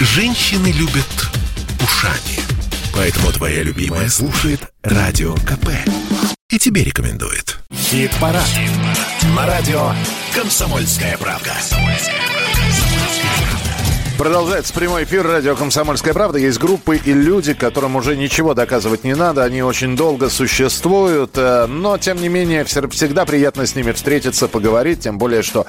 Женщины любят ушами. Поэтому твоя любимая слушает Радио КП. И тебе рекомендует. Хит-парад. Хит На радио «Комсомольская правка». Продолжается прямой эфир радио «Комсомольская правда». Есть группы и люди, которым уже ничего доказывать не надо. Они очень долго существуют. э, Но, тем не менее, всегда приятно с ними встретиться, поговорить. Тем более, что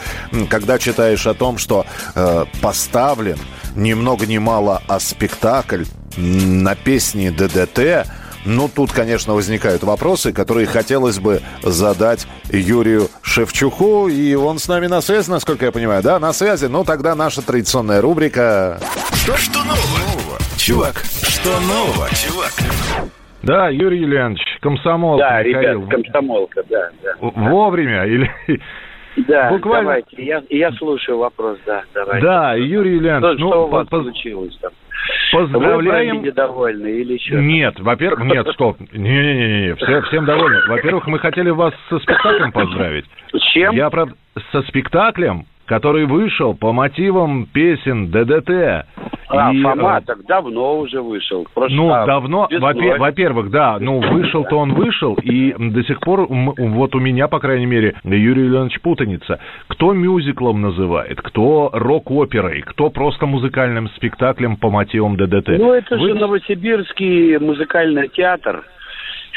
когда читаешь о том, что э, поставлен ни много ни мало, а спектакль на песни ДДТ, ну, тут, конечно, возникают вопросы, которые хотелось бы задать Юрию Шевчуку. И он с нами на связи, насколько я понимаю. Да, на связи. Ну, тогда наша традиционная рубрика. Что, что нового? Чувак, что нового, чувак? Да, Юрий Юлианович, комсомол. Да, Михаил. ребят, комсомолка, да, да. Вовремя или... Да, Буквально- давайте, я, я слушаю вопрос, да, давайте. Да, Юрий Что, Юлианович, что ну, у вас по- случилось там? Поздравляем... недовольны или еще? Нет, во-первых, нет, стоп. Не-не-не, все, всем довольны. Во-первых, мы хотели вас со спектаклем поздравить. С чем? Я, правда, со спектаклем, который вышел по мотивам песен ДДТ. А, И, Фома э, так давно уже вышел. Просто, Ну, а, давно, во-первых, да, ну, вышел-то он вышел, и до сих пор, вот у меня, по крайней мере, Юрий Леонович путаница. Кто мюзиклом называет, кто рок-оперой, кто просто музыкальным спектаклем по мотивам ДДТ. Ну, это Вы- же Новосибирский музыкальный театр.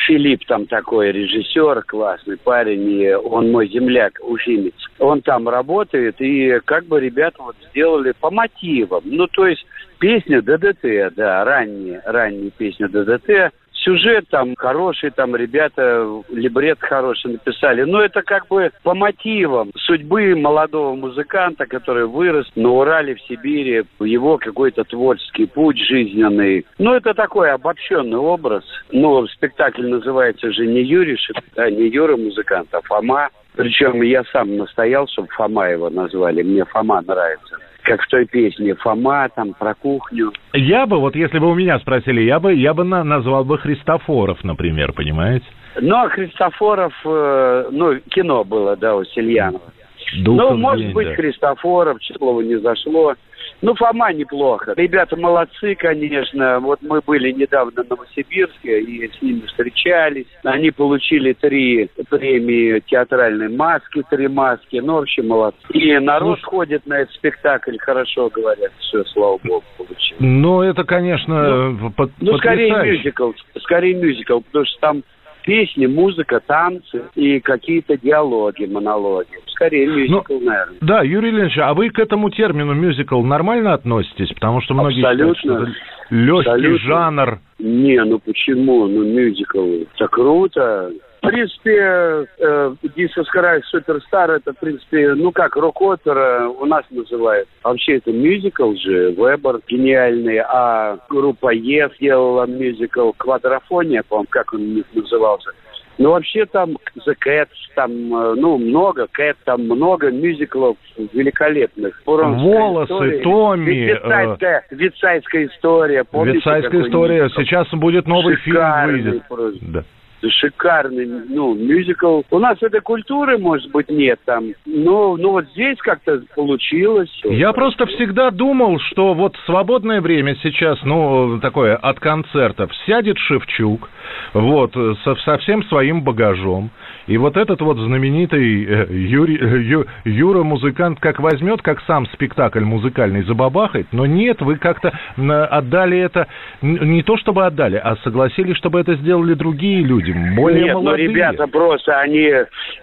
Филипп там такой режиссер, классный парень, и он мой земляк, уфимец. Он там работает, и как бы ребята вот сделали по мотивам. Ну, то есть песня ДДТ, да, ранние, ранние песни ДДТ. Сюжет там хороший, там ребята либрет хороший написали. Но это как бы по мотивам судьбы молодого музыканта, который вырос на Урале, в Сибири, его какой-то творческий путь жизненный. Ну, это такой обобщенный образ. Ну, спектакль называется же не Юрий да, не Юра музыкант, а Фома. Причем я сам настоял, чтобы Фома его назвали. Мне Фома нравится. Как в той песне Фома, там, про кухню. Я бы, вот если бы у меня спросили, я бы, я бы на- назвал бы Христофоров, например, понимаете? Ну, а Христофоров, э, ну, кино было, да, у Сельянова. Духов ну, может день, быть, да. Христофоров, Числова не зашло. Ну, Фома неплохо. Ребята молодцы, конечно. Вот мы были недавно в Новосибирске и с ними встречались. Они получили три премии театральной маски, три маски. Ну, вообще молодцы. И народ Слушай- ходит на этот спектакль, хорошо говорят. Все, слава богу, получилось. Ну, это, конечно, под- Ну, скорее мюзикл, скорее мюзикл, потому что там песни, музыка, танцы и какие-то диалоги, монологи. Скорее мюзикл, наверное. Да, Юрий Ильич, а вы к этому термину мюзикл нормально относитесь? Потому что многие Абсолютно. считают, что это легкий Абсолютно. жанр. Не, ну почему? Ну, мюзикл. Это круто. В принципе, э, Jesus Christ Суперстар, это, в принципе, ну как, рок-опера у нас называют. Вообще это мюзикл же, Вебер гениальный, а группа Е сделала мюзикл Квадрофония, по-моему, как он назывался. Ну, вообще там The Cats, там, э, ну, много, Кэт, там много мюзиклов великолепных. «Волосы», история, «Томми», Вицайская, Вицайская история. Помните, Вицайская история. мюзикл? Сейчас будет новый фильм Шикарный выйдет. просто. Да. Шикарный, ну, мюзикл. У нас этой культуры, может быть, нет там. Но, ну, вот здесь как-то получилось. Я просто всегда думал, что вот свободное время сейчас, ну, такое, от концертов, сядет Шевчук, вот, со, со всем своим багажом, и вот этот вот знаменитый э, Юрий, э, Ю- Юра музыкант как возьмет, как сам спектакль музыкальный забабахает, но нет, вы как-то отдали это, не то чтобы отдали, а согласились, чтобы это сделали другие люди, более Нет, молодые. ребята просто, они,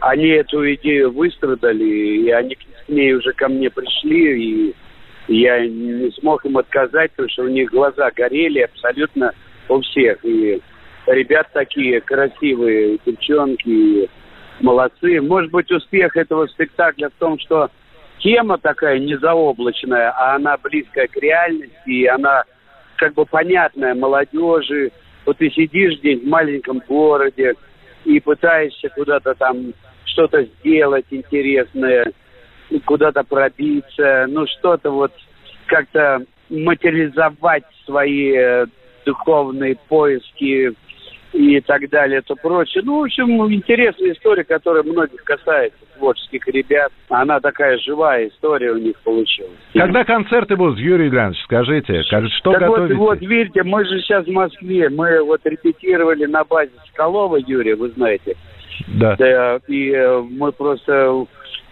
они эту идею выстрадали, и они к ней уже ко мне пришли, и я не смог им отказать, потому что у них глаза горели абсолютно у всех. И ребят такие красивые, девчонки, молодцы. Может быть, успех этого спектакля в том, что тема такая незаоблачная, а она близкая к реальности, и она как бы понятная молодежи. Вот ты сидишь здесь в маленьком городе и пытаешься куда-то там что-то сделать интересное, куда-то пробиться, ну что-то вот как-то материализовать свои э, духовные поиски и так далее, то прочее. Ну, в общем, интересная история, которая многих касается творческих ребят. Она такая живая история у них получилась. Когда концерты будут, Юрий Иванович, скажите, как, что так готовите? Вот, вот, видите, мы же сейчас в Москве, мы вот репетировали на базе Скалова, Юрия, вы знаете. Да. да и э, мы просто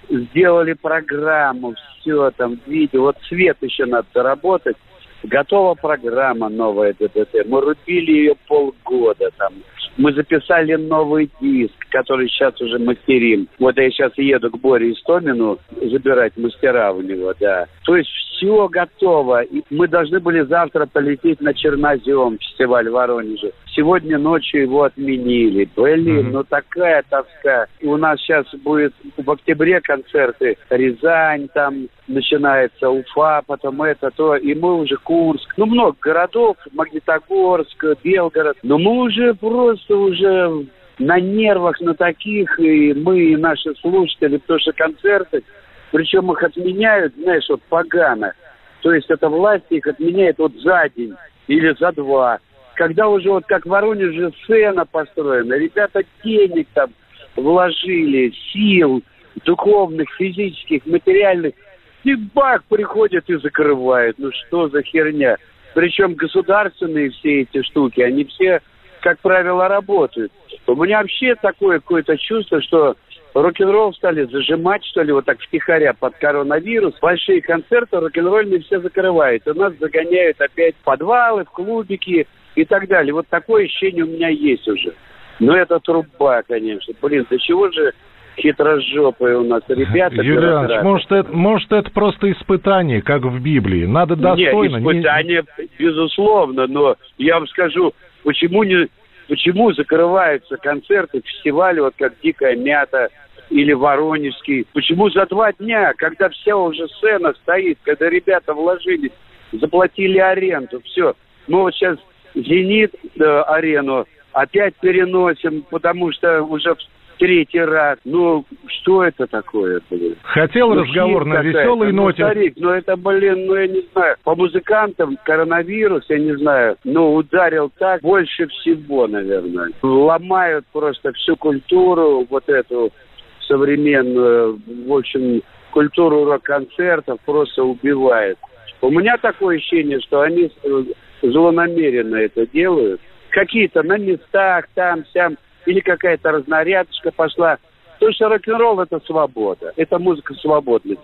сделали программу, все там, видео. Вот свет еще надо доработать. Готова программа новая ДДТ. Мы рубили ее полгода там. Мы записали новый диск, который сейчас уже мастерим. Вот я сейчас еду к Боре Истомину забирать мастера у него, да. То есть все готово. И мы должны были завтра полететь на Чернозем, фестиваль в Воронеже. Сегодня ночью его отменили. Блин, mm-hmm. ну такая тоска. И у нас сейчас будет в октябре концерты Рязань, там начинается Уфа, потом это, то. И мы уже Курск. Ну, много городов. Магнитогорск, Белгород. Но мы уже просто уже на нервах, на таких, и мы, и наши слушатели, потому что концерты, причем их отменяют, знаешь, вот погано. То есть это власть их отменяет вот за день или за два. Когда уже вот как в Воронеже сцена построена, ребята денег там вложили, сил, духовных, физических, материальных, и бах, приходят и закрывают. Ну что за херня? Причем государственные все эти штуки, они все, как правило, работают. У меня вообще такое какое-то чувство, что рок-н-ролл стали зажимать, что ли, вот так втихаря под коронавирус. Большие концерты рок-н-ролльные все закрывают. У нас загоняют опять подвалы, в клубики и так далее. Вот такое ощущение у меня есть уже. Но это труба, конечно. Блин, до чего же хитрожопые у нас ребята. Юлиан, может это, может, это просто испытание, как в Библии. Надо достойно. Нет, испытание, не... безусловно, но я вам скажу, почему не почему закрываются концерты, фестивали, вот как «Дикая мята», или Воронежский. Почему за два дня, когда вся уже сцена стоит, когда ребята вложились, заплатили аренду, все. Мы вот сейчас «Зенит» э, арену опять переносим, потому что уже в третий раз. Ну, что это такое, блин? Хотел ну, разговор на веселой ну, ноте. Старик, ну, это, блин, ну, я не знаю. По музыкантам коронавирус, я не знаю, ну, ударил так больше всего, наверное. Ломают просто всю культуру, вот эту современную, в общем, культуру рок-концертов просто убивает. У меня такое ощущение, что они злонамеренно это делают. Какие-то на местах, там, сям, или какая-то разнарядочка пошла. Потому что рок-н-ролл – это свобода. Это музыка свободности.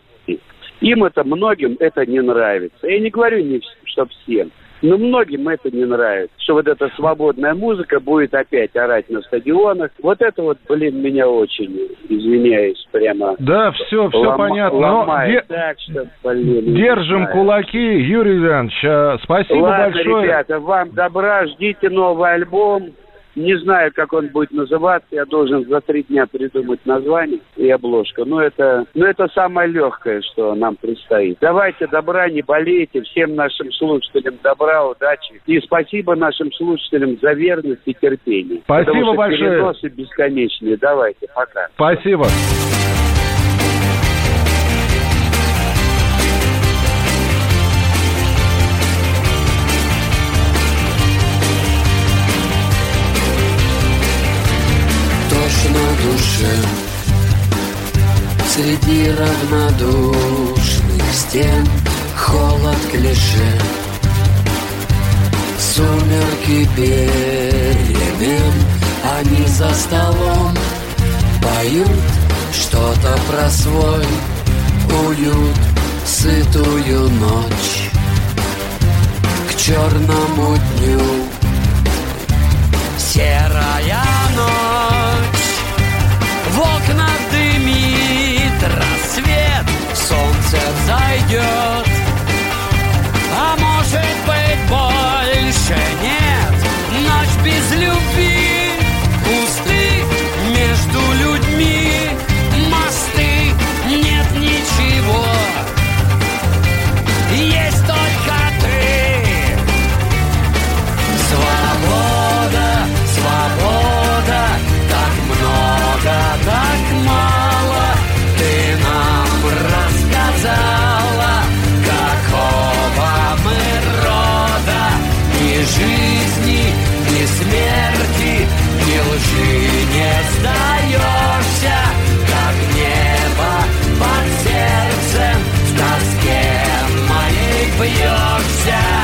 Им это, многим это не нравится. Я не говорю, не, что всем. Но многим это не нравится, что вот эта свободная музыка будет опять орать на стадионах. Вот это вот, блин, меня очень, извиняюсь, прямо... Да, все, все лом... понятно. Ломает Но так, что, блин, Держим кулаки. Юрий Иванович, а, спасибо Ладно, большое. ребята, вам добра, ждите новый альбом. Не знаю, как он будет называться. Я должен за три дня придумать название и обложку. Но это, но это самое легкое, что нам предстоит. Давайте добра, не болейте. Всем нашим слушателям добра, удачи. И спасибо нашим слушателям за верность и терпение. Спасибо Потому что большое. переносы бесконечные. Давайте, пока. Спасибо. Среди равнодушных стен Холод клише Сумерки перемен Они за столом Поют что-то про свой уют Сытую ночь. К черному дню Серая ночь. В окнах рассвет, солнце зайдет. бьешься.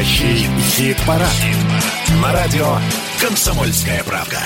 Настоящий хит-парад. На радио «Комсомольская правда».